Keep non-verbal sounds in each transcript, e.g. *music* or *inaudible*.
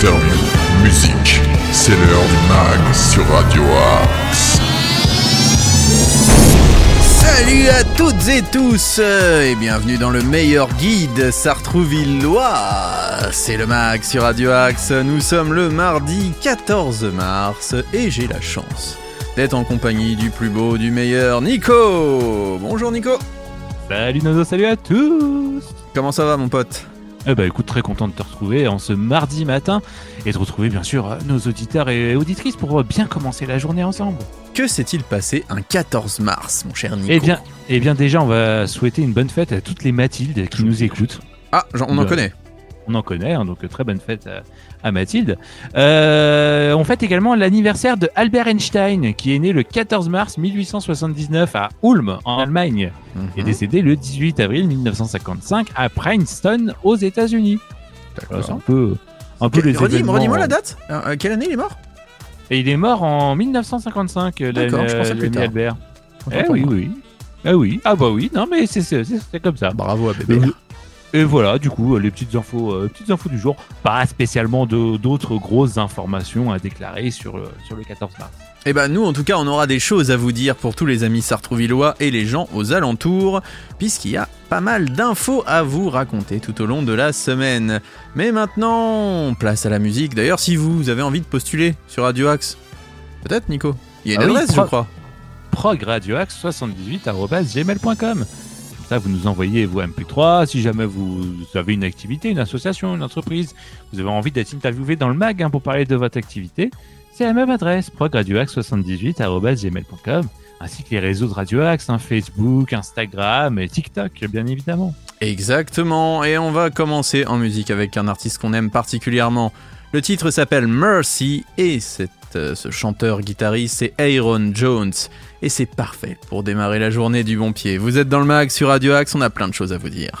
interviews, musique. C'est l'heure du mag sur Radio Axe. Salut à toutes et tous euh, et bienvenue dans le meilleur guide Sartrouvillois. C'est le mag sur Radio Axe. Nous sommes le mardi 14 mars et j'ai la chance d'être en compagnie du plus beau, du meilleur Nico. Bonjour Nico. Salut Nono, salut à tous Comment ça va mon pote? Eh bah écoute, très content de te retrouver en ce mardi matin et de retrouver bien sûr nos auditeurs et auditrices pour bien commencer la journée ensemble. Que s'est-il passé un 14 mars mon cher Nico? Eh bien, eh bien déjà on va souhaiter une bonne fête à toutes les Mathildes qui nous écoutent. Ah, j'en- on en Euh, connaît. On en connaît, hein, donc très bonne fête à, à Mathilde. Euh, on fête également l'anniversaire de Albert Einstein, qui est né le 14 mars 1879 à Ulm, en Allemagne, et Mhm, décédé le 18 avril 1955 à Princeton, aux États-Unis. Voilà, c'est un peu, un peu les redis-. Redis-moi la date. Euh, euh, quelle année il est mort? Et il est mort en 1955, euh, D'accord, je pensais plus tard. Albert. Eh oui, oui. Ah oui, ah bah oui, non mais c'est c'est- c'est- c'est comme ça. Bravo à bébé. Euh, Et voilà, du coup, euh, les petites infos, euh, petites infos du jour. Pas spécialement d'autres grosses informations à déclarer sur, le- sur le 14 mars. Eh ben nous en tout cas on aura des choses à vous dire pour tous les amis sartrouvillois et les gens aux alentours puisqu'il y a pas mal d'infos à vous raconter tout au long de la semaine. Mais maintenant place à la musique. D'ailleurs si vous avez envie de postuler sur Radio Axe, peut-être Nico? Il y a une Ah adresse je crois. progradioaxe78.gmail.com Comme vous nous envoyez vos MP3. Si jamais vous avez une activité, une association, une entreprise, vous avez envie d'être interviewé dans le mag hein, pour parler de votre activité, c'est la même adresse, progradioaxe78.gmail.com ainsi que les réseaux de Radio Axe, hein, Facebook, Instagram et TikTok, bien évidemment. Exactement et on va commencer en musique avec un artiste qu'on aime particulièrement. Le titre s'appelle Mercy et cette, euh, ce chanteur guitariste c'est Aaron Jones et c'est parfait pour démarrer la journée du bon pied. Vous êtes dans le mag sur Radio Axe, on a plein de choses à vous dire.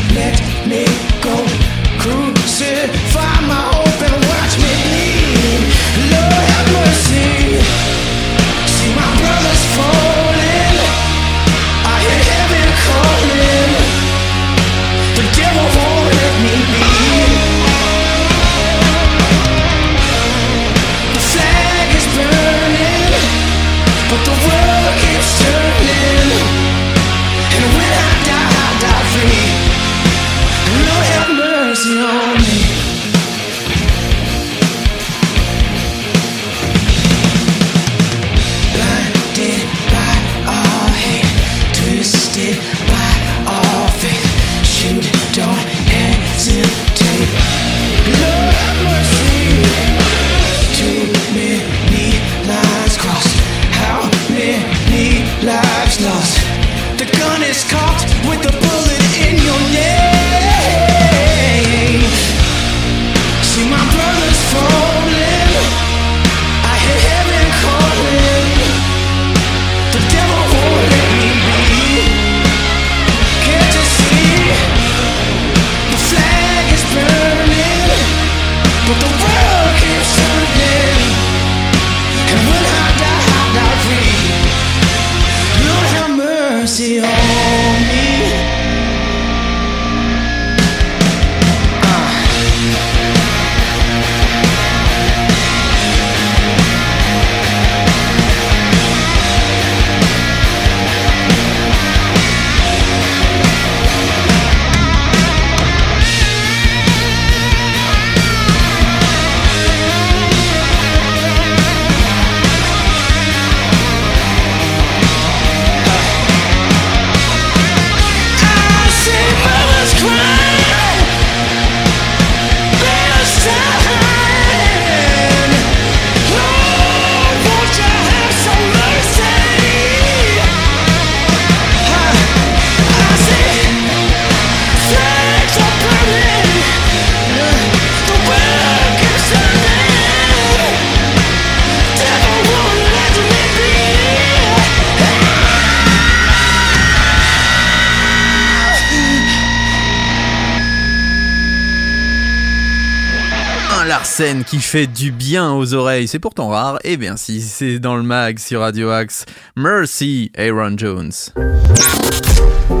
scène qui fait du bien aux oreilles, c'est pourtant rare. Eh bien si, c'est dans le mag sur Radio Axe. Mercy, Aaron Jones.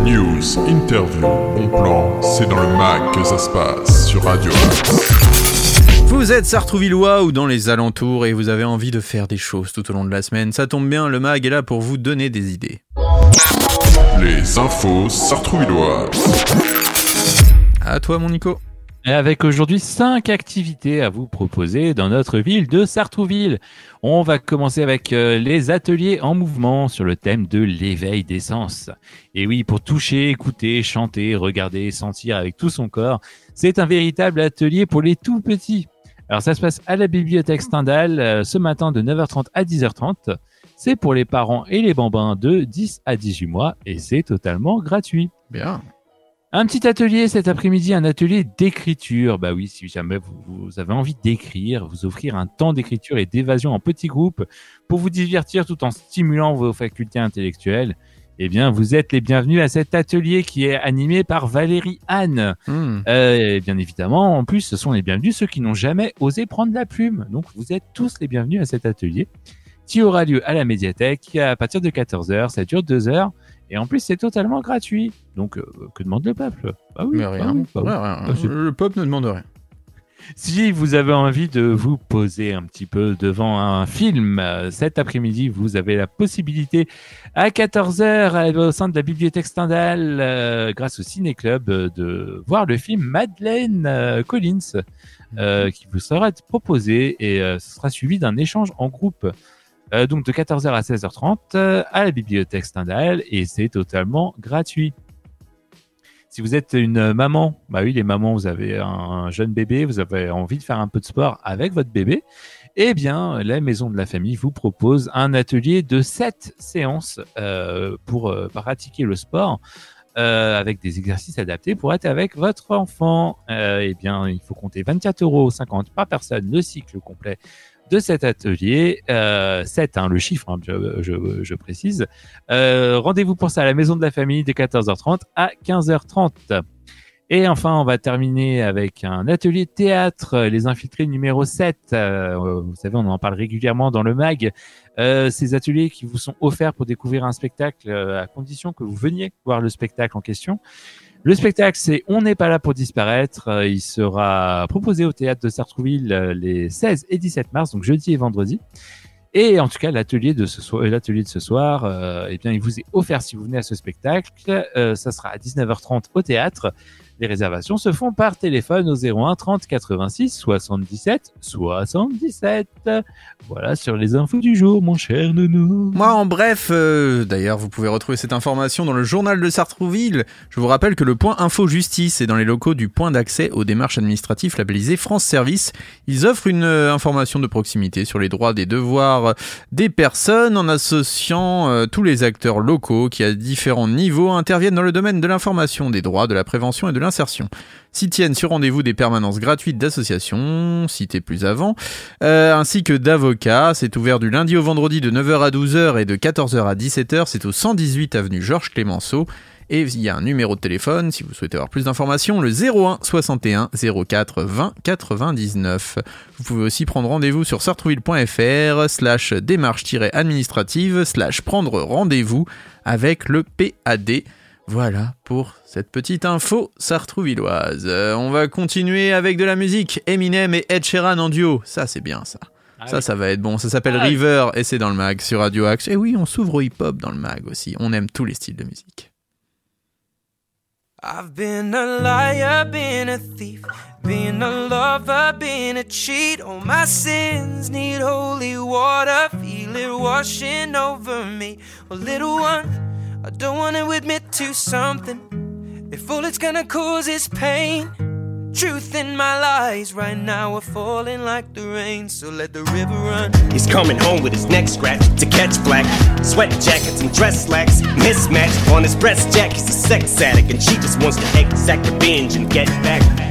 News, interview, bon plan, c'est dans le mag que ça se passe sur Radio Axe. Vous êtes Sartrouvillois ou dans les alentours et vous avez envie de faire des choses tout au long de la semaine, ça tombe bien, le mag est là pour vous donner des idées. Les infos sartrouvilloises. À toi mon Nico. Avec aujourd'hui cinq activités à vous proposer dans notre ville de Sartrouville. On va commencer avec euh, les ateliers en mouvement sur le thème de l'éveil des sens. Et oui, pour toucher, écouter, chanter, regarder, sentir avec tout son corps, c'est un véritable atelier pour les tout petits. Alors ça se passe à la bibliothèque Stendhal euh, ce matin de 9h30 à 10h30. C'est pour les parents et les bambins de 10 à 18 mois et c'est totalement gratuit. Bien. Un petit atelier cet après-midi, un atelier d'écriture. Bah oui, si jamais vous, vous avez envie d'écrire, vous offrir un temps d'écriture et d'évasion en petits groupes pour vous divertir tout en stimulant vos facultés intellectuelles, eh bien, vous êtes les bienvenus à cet atelier qui est animé par Valérie Anne. Hmm. Euh, et bien évidemment, en plus, ce sont les bienvenus ceux qui n'ont jamais osé prendre la plume. Donc, vous êtes tous les bienvenus à cet atelier qui aura lieu à la médiathèque à partir de 14h. Ça dure deux heures. Et en plus, c'est totalement gratuit. Donc, euh, que demande le peuple? Bah oui, Mais bah rien. oui, bah oui. Ouais, rien. Bah, c'est- Le peuple ne demande rien. Si vous avez envie de vous poser un petit peu devant un film euh, cet après-midi, vous avez la possibilité à 14h au sein de la bibliothèque Stendhal, euh, grâce au Ciné Club, de voir le film Madeleine Collins euh, qui vous sera proposé et euh, ce sera suivi d'un échange en groupe. Euh, donc de 14h à 16h30 euh, à la bibliothèque Stendhal et c'est totalement gratuit. Si vous êtes une maman, bah oui, les mamans, vous avez un jeune bébé, vous avez envie de faire un peu de sport avec votre bébé, eh bien, la maison de la famille vous propose un atelier de 7 séances euh, pour pratiquer le sport. avec des exercices adaptés pour être avec votre enfant. Eh bien, il faut compter 24,50 euros par personne le cycle complet de cet atelier. Euh, 7, hein, le chiffre, hein, je, je- précise. Euh, Rendez-vous pour ça à la maison de la famille de 14h30 à 15h30. Et enfin, on va terminer avec un atelier théâtre, Les Infiltrés numéro 7. Euh, vous savez, on en parle régulièrement dans le MAG. Euh, ces ateliers qui vous sont offerts pour découvrir un spectacle à condition que vous veniez voir le spectacle en question. Le spectacle, c'est On n'est pas là pour disparaître. Euh, il sera proposé au théâtre de Sartrouville euh, les 16 et 17 mars, donc jeudi et vendredi. Et en tout cas, l'atelier de ce soir, l'atelier de ce soir, euh, eh bien, il vous est offert si vous venez à ce spectacle. Euh, ça sera à 19h30 au théâtre. Les réservations se font par téléphone au 01 30 86 77 77. Voilà sur les infos du jour, mon cher nounou. Moi, en bref, euh, d'ailleurs, vous pouvez retrouver cette information dans le journal de Sartrouville. Je vous rappelle que le point Info Justice est dans les locaux du point d'accès aux démarches administratives labellisé France Service. Ils offrent une euh, information de proximité sur les droits des devoirs des personnes en associant euh, tous les acteurs locaux qui, à différents niveaux, interviennent dans le domaine de l'information, des droits, de la prévention et de l'insertion. S'y tiennent sur rendez-vous des permanences gratuites d'associations, citées plus avant, euh, ainsi que d'avocats. C'est ouvert du lundi au vendredi de 9h à 12h et de 14h à 17h. C'est au 118 avenue Georges Clémenceau. Et il y a un numéro de téléphone si vous souhaitez avoir plus d'informations, le 01 61 04 20 99. Vous pouvez aussi prendre rendez-vous sur sartrouville.fr slash démarche-administrative slash prendre rendez-vous avec le PAD. Voilà pour cette petite info sartrouvilloise. Euh, on va continuer avec de la musique. Eminem et Ed Sheeran en duo. Ça, c'est bien ça. ça, ça va être bon. Ça s'appelle Ah oui. River et c'est dans le mag sur Radio Axe. Et oui, on s'ouvre au hip-hop dans le mag aussi. On aime tous les styles de musique. I've been a liar, been a thief, been a lover, been a cheat. All my sins need holy water, feel it washing over me. Well, little one, I don't want to admit to something. If all it's gonna cause is pain, truth in my lies right now are falling like the rain. So let the river run. He's coming home with his neck scratched to catch black. Sweat jackets and dress slacks mismatched on his breast jack. He's a sex addict and she just wants to exact revenge and get back.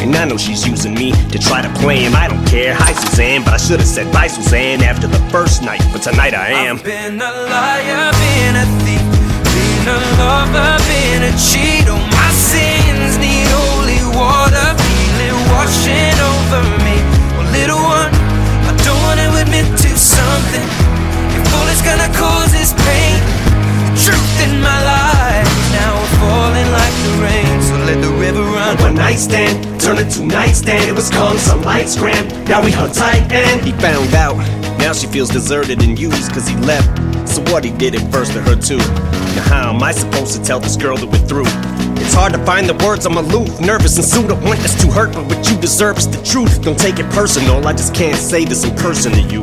And I know she's using me to try to play him. I don't care. Hi, Suzanne, but I should have said bye, Suzanne, after the first night. But tonight I am. I've been a liar, been a thief, been a lover, been a cheat. Oh, my sins need holy water, feel washing over me. Oh, little one, I don't wanna admit to something. If all it's gonna cause is pain, the truth in my life now falling like the rain. Run. One night stand turned into nightstand. It was calm, some lights scram. Now we hung tight and he found out. Now she feels deserted and used cause he left. So what he did it first to her too. Now how am I supposed to tell this girl that we're through? It's hard to find the words, I'm aloof, nervous and sued. I want this to hurt, but what you deserve is the truth. Don't take it personal, I just can't say this in person to you.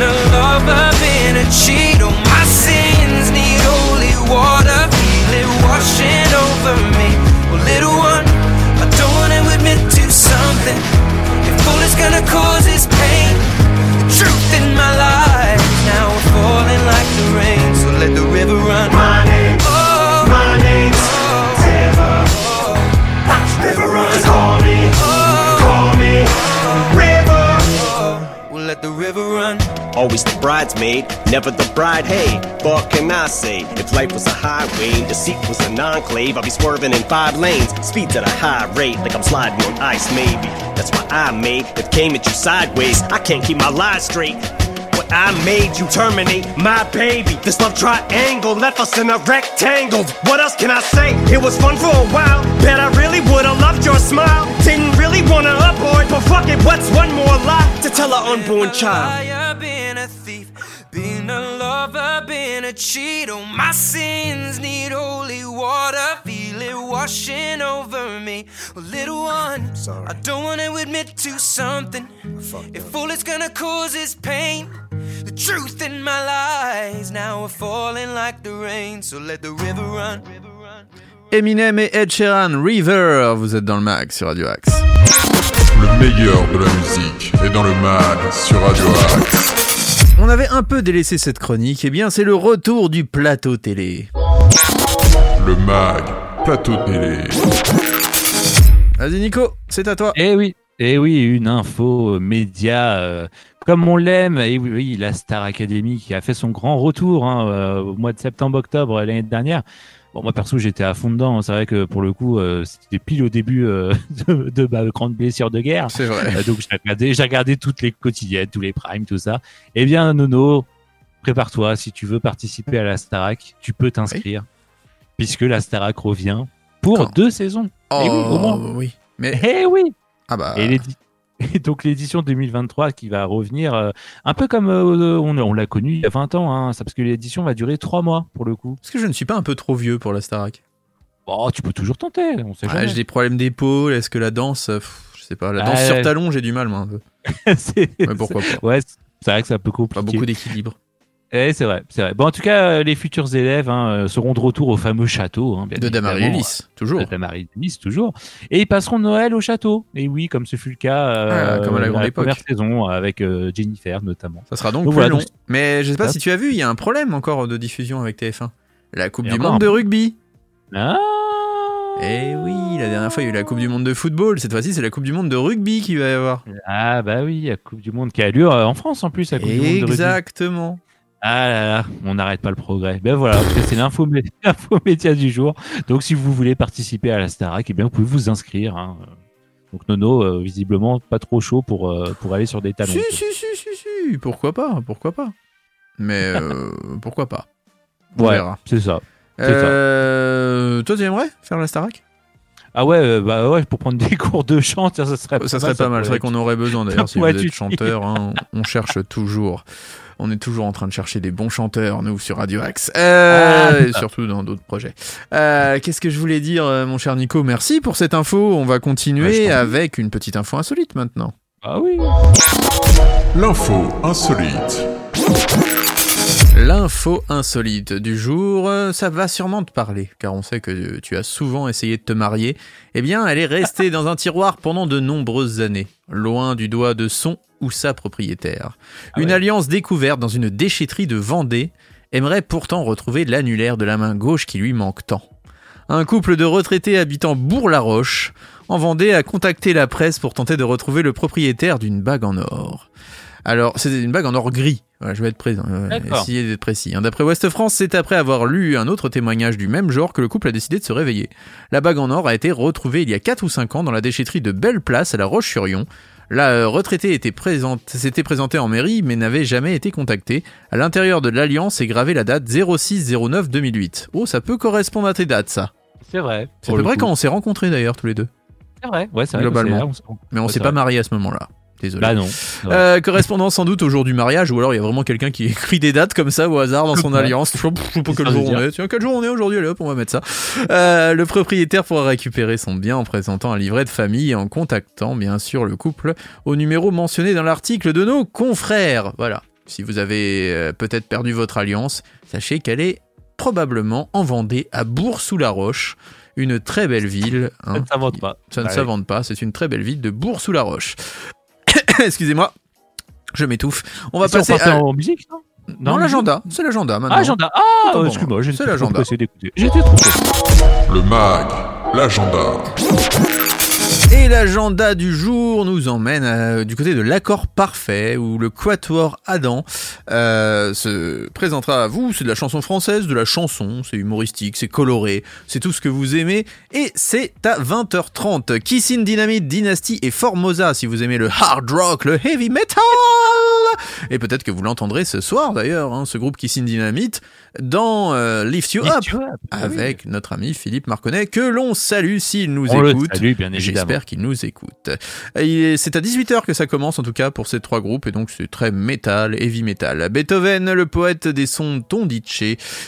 been a lover, been a cheat. Oh, my sins need holy water, feel it washing over me. Well, little one, Always the bridesmaid, never the bride. Hey, what can I say? If life was a highway, deceit was an enclave, I'd be swerving in five lanes, speeds at a high rate, like I'm sliding on ice. Maybe that's why I made it came at you sideways. I can't keep my lies straight. What I made you terminate my baby. This love triangle left us in a rectangle. What else can I say? It was fun for a while. Bet I really would've loved your smile. Didn't really wanna abort, but fuck it, what's one more lie to tell an unborn child? Cheat. Oh, my sins need holy water, feel it washing over me. Well, little one, Sorry. I don't wanna admit to something. If all it's gonna cause is pain, the truth in my lies now we're falling like the rain. So let the river run. Eminem et Ed Sheeran, River, vous êtes dans le mag sur Radio Axe. Le meilleur de la musique est dans le mag sur Radio Axe. On avait un peu délaissé cette chronique, et bien c'est le retour du plateau télé. Le mag, plateau télé. Vas-y Nico, c'est à toi. Eh oui, eh oui, une info euh, média euh, comme on l'aime. Et oui, oui, la Star Academy qui a fait son grand retour hein, euh, au mois de septembre-octobre l'année dernière. Bon, moi perso, j'étais à fond dedans. C'est vrai que pour le coup, euh, c'était pile au début euh, *laughs* de, de ma grande blessure de guerre. C'est vrai. Euh, donc j'ai regardé, j'ai regardé toutes les quotidiennes, tous les primes, tout ça. Eh bien, Nono, prépare-toi. Si tu veux participer à la Starac, tu peux t'inscrire, puisque la Starac revient pour Quand deux saisons. Oh, Eh oui, au moins. oui. Mais, Eh oui. ah bah, Et, et donc l'édition 2023 qui va revenir, euh, un peu comme euh, on, on l'a connu il y a 20 ans, hein, ça, parce que l'édition va durer trois mois pour le coup. est-ce que je ne suis pas un peu trop vieux pour la Starac Bon, tu peux toujours tenter, on sait Ouais, jamais. J'ai des problèmes d'épaule, est-ce que la danse, euh, pff, je sais pas, la danse Ah, sur ouais. talon, j'ai du mal moi un peu. *laughs* C'est- Mais pourquoi pas Ouais, c'est vrai que c'est un peu compliqué. Pas beaucoup d'équilibre. Eh, c'est vrai, c'est vrai. Bon, en tout cas, euh, les futurs élèves hein, euh, seront de retour au fameux château. Hein, bien De. Ellis, toujours. De Damary Ellis, toujours. Et ils passeront Noël au château. Et oui, comme ce fut le cas euh, Ah, comme à la grande époque. première saison, avec euh, Jennifer notamment. Ça sera donc Donc plus voilà, long. donc- Mais je sais pas Ah. si tu as vu, il y a un problème encore de diffusion avec TF1. La Coupe Et du Monde un de rugby. Ah Eh oui, la dernière fois il y a eu la Coupe du Monde de football. Cette fois-ci c'est la Coupe du Monde de rugby qui va y avoir. Ah bah oui, la Coupe du Monde qui a lieu en France en plus, la Coupe du Monde de rugby. Exactement. Ah là là, on n'arrête pas le progrès. Ben voilà, c'est l'info mé- *laughs* l'info média du jour. Donc si vous voulez participer à la Starac, eh bien vous pouvez vous inscrire. hein. Donc Nono, euh, visiblement pas trop chaud pour, euh, pour aller sur des talons. Si, si, si, si, si, pourquoi pas, pourquoi pas. Mais euh, *laughs* pourquoi pas. On ouais, c'est ça. toi tu aimerais faire la Starac? Ah ouais, bah ouais, pour prendre des *laughs* cours de chant, ça, serait Ça serait pas mal, c'est vrai qu'on aurait besoin d'ailleurs si vous êtes chanteur, hein, on cherche toujours. On est toujours en train de chercher des bons chanteurs, nous, sur Radio Axe. Euh, Ah. et surtout dans d'autres projets. Euh, Qu'est-ce que je voulais dire, euh, mon cher Nico? Merci pour cette info. On va continuer avec une petite info insolite maintenant. Ah oui. L'info insolite. L'info insolite du jour, ça va sûrement te parler, car on sait que tu as souvent essayé de te marier. Eh bien, elle est restée *laughs* dans un tiroir pendant de nombreuses années, loin du doigt de son ou sa propriétaire. Ah une ouais. alliance découverte dans une déchetterie de Vendée aimerait pourtant retrouver l'annulaire de la main gauche qui lui manque tant. Un couple de retraités habitant Bourg-la-Roche, en Vendée, a contacté la presse pour tenter de retrouver le propriétaire d'une bague en or. Alors, c'est une bague en or gris. Voilà, je vais être présent. euh, essayer d'être précis. hein. D'après Ouest France, c'est après avoir lu un autre témoignage du même genre que le couple a décidé de se réveiller. La bague en or a été retrouvée il y a 4 ou 5 ans dans la déchetterie de Belle Place à La Roche-sur-Yon. La euh, retraitée présente, s'était présentée en mairie mais n'avait jamais été contactée. À l'intérieur de l'alliance est gravée la date 06-09-2008. Oh, ça peut correspondre à tes dates, ça. C'est vrai. C'est à peu près quand on s'est rencontrés d'ailleurs, tous les deux. C'est vrai. Ouais, c'est vrai. Globalement. on Mais on s'est pas mariés à ce moment-là. Désolé. Bah non. Euh, correspondant sans doute au jour du mariage, ou alors il y a vraiment quelqu'un qui *laughs* écrit des dates comme ça au hasard dans son Ouais. alliance. Je sais pas quel jour on est. Tiens, quel jour on est aujourd'hui Allez hop, on va mettre ça. Euh, le propriétaire pourra récupérer son bien en présentant un livret de famille et en contactant bien sûr le couple au numéro mentionné dans l'article de nos confrères. Voilà. Si vous avez euh, peut-être perdu votre alliance, sachez qu'elle est probablement en Vendée, à Bourg-sous-la-Roche. Une très belle ville. hein. Ça ne s'invente pas. Ça ne Ouais. s'invente pas, c'est une très belle ville de Bourg-sous-la-Roche. *coughs* Excusez-moi, je m'étouffe. On va si passer à... en musique, non? Non, l'agenda, c'est l'agenda maintenant. Ah, agenda. Ah, pour excuse-moi, moi. j'étais C'est trop l'agenda. pressé d'écouter. J'étais trop pressé. Le mag, l'agenda. Et l'agenda du jour nous emmène euh, du côté de l'accord parfait où le quatuor Adam euh, se présentera à vous. C'est de la chanson française, de la chanson, c'est humoristique, c'est coloré, c'est tout ce que vous aimez. Et c'est à 20h30. Kissing Dynamite, Dynasty et Formosa si vous aimez le hard rock, le heavy metal. Et peut-être que vous l'entendrez ce soir d'ailleurs, hein, ce groupe Kissing Dynamite, dans euh, Lift You Lift Up You Up, oui. avec notre ami Philippe Marconnet que l'on salue s'il nous On le écoute. salue, bien évidemment. J'espère qu'il nous écoute. Et C'est à 18h que ça commence en tout cas pour ces trois groupes et donc c'est très métal, heavy metal. Beethoven, le poète des sons Tondiche,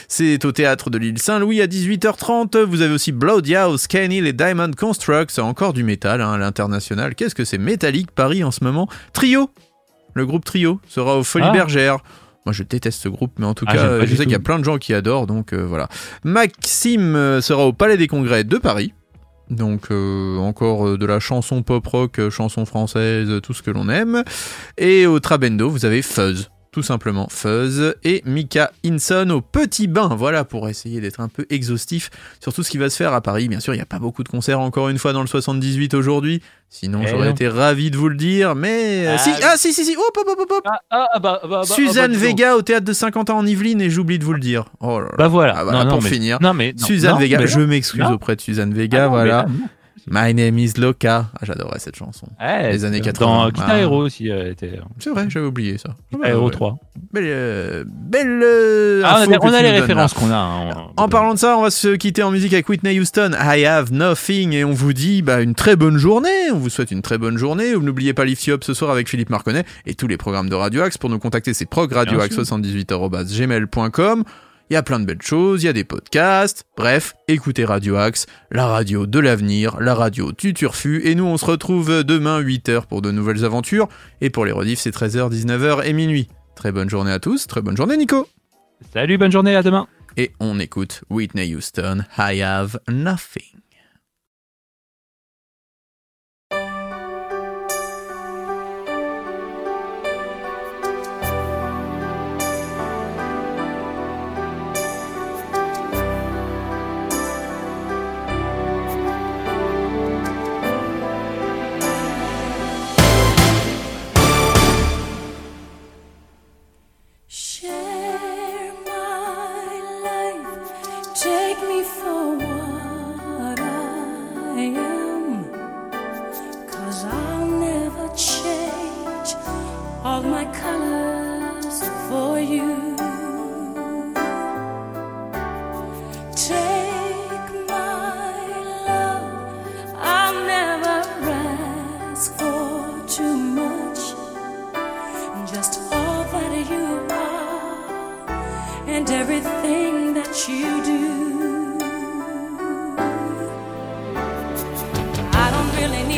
c'est au théâtre de l'île Saint-Louis à 18h30. Vous avez aussi Bloody House, Kenny, les Diamond Constructs, encore du métal hein, à l'international. Qu'est-ce que c'est Métallique Paris en ce moment? Trio, le groupe Trio sera aux Folies Ah. Moi, je déteste ce groupe, mais en tout Ah, cas, je sais qu'il y a plein de gens qui adorent, donc euh, voilà. Maxime euh, sera au Palais des Congrès de Paris. Donc euh, encore de la chanson pop rock, chanson française, tout ce que l'on aime. Et au Trabendo, vous avez Fuzz, tout simplement Fuzz et Mika Hinson au Petit Bain. Voilà pour essayer d'être un peu exhaustif sur tout ce qui va se faire à Paris. Bien sûr, il n'y a pas beaucoup de concerts encore une fois dans le 78 aujourd'hui. Sinon, Eh j'aurais été ravi de vous le dire, mais euh, Ah si, ah si si si, hop hop hop hop, hop. Ah, ah, ah, bah, bah, bah, Suzanne bah, donc. Vega au théâtre de 50 ans en Yvelines et j'oublie de vous le dire. Oh là là. Bah voilà. Ah, voilà, non, non, pour mais- finir. Non, mais. non, Suzanne Vega, je m'excuse auprès de Suzanne Ah Vega, mais voilà. My name is Loca. Ah, j'adorais cette chanson. Ouais, Les années dans 80. Guitar Ah. Hero aussi, était. C'est vrai, j'avais oublié ça. Guitar Hero ouais. 3. Belle, euh, belle euh, Ah, on a, on a les références qu'on a. hein, En parlant de ça, on va se quitter en musique avec Whitney Houston, I Have Nothing, et on vous dit bah, une très bonne journée, on vous souhaite une très bonne journée, n'oubliez pas Lift You Up ce soir avec Philippe Marconnet, et tous les programmes de Radio Axe, pour nous contacter c'est progradioaxe78.gmail.com, il y a plein de belles choses, il y a des podcasts, bref, écoutez Radio Axe, la radio de l'avenir, la radio du turfu, et nous on se retrouve demain 8h pour de nouvelles aventures, et pour les rediffs c'est 13h, 19h et minuit. Très bonne journée à tous, très bonne journée Nico Salut, bonne journée, à demain. et on écoute Whitney Houston, I Have Nothing.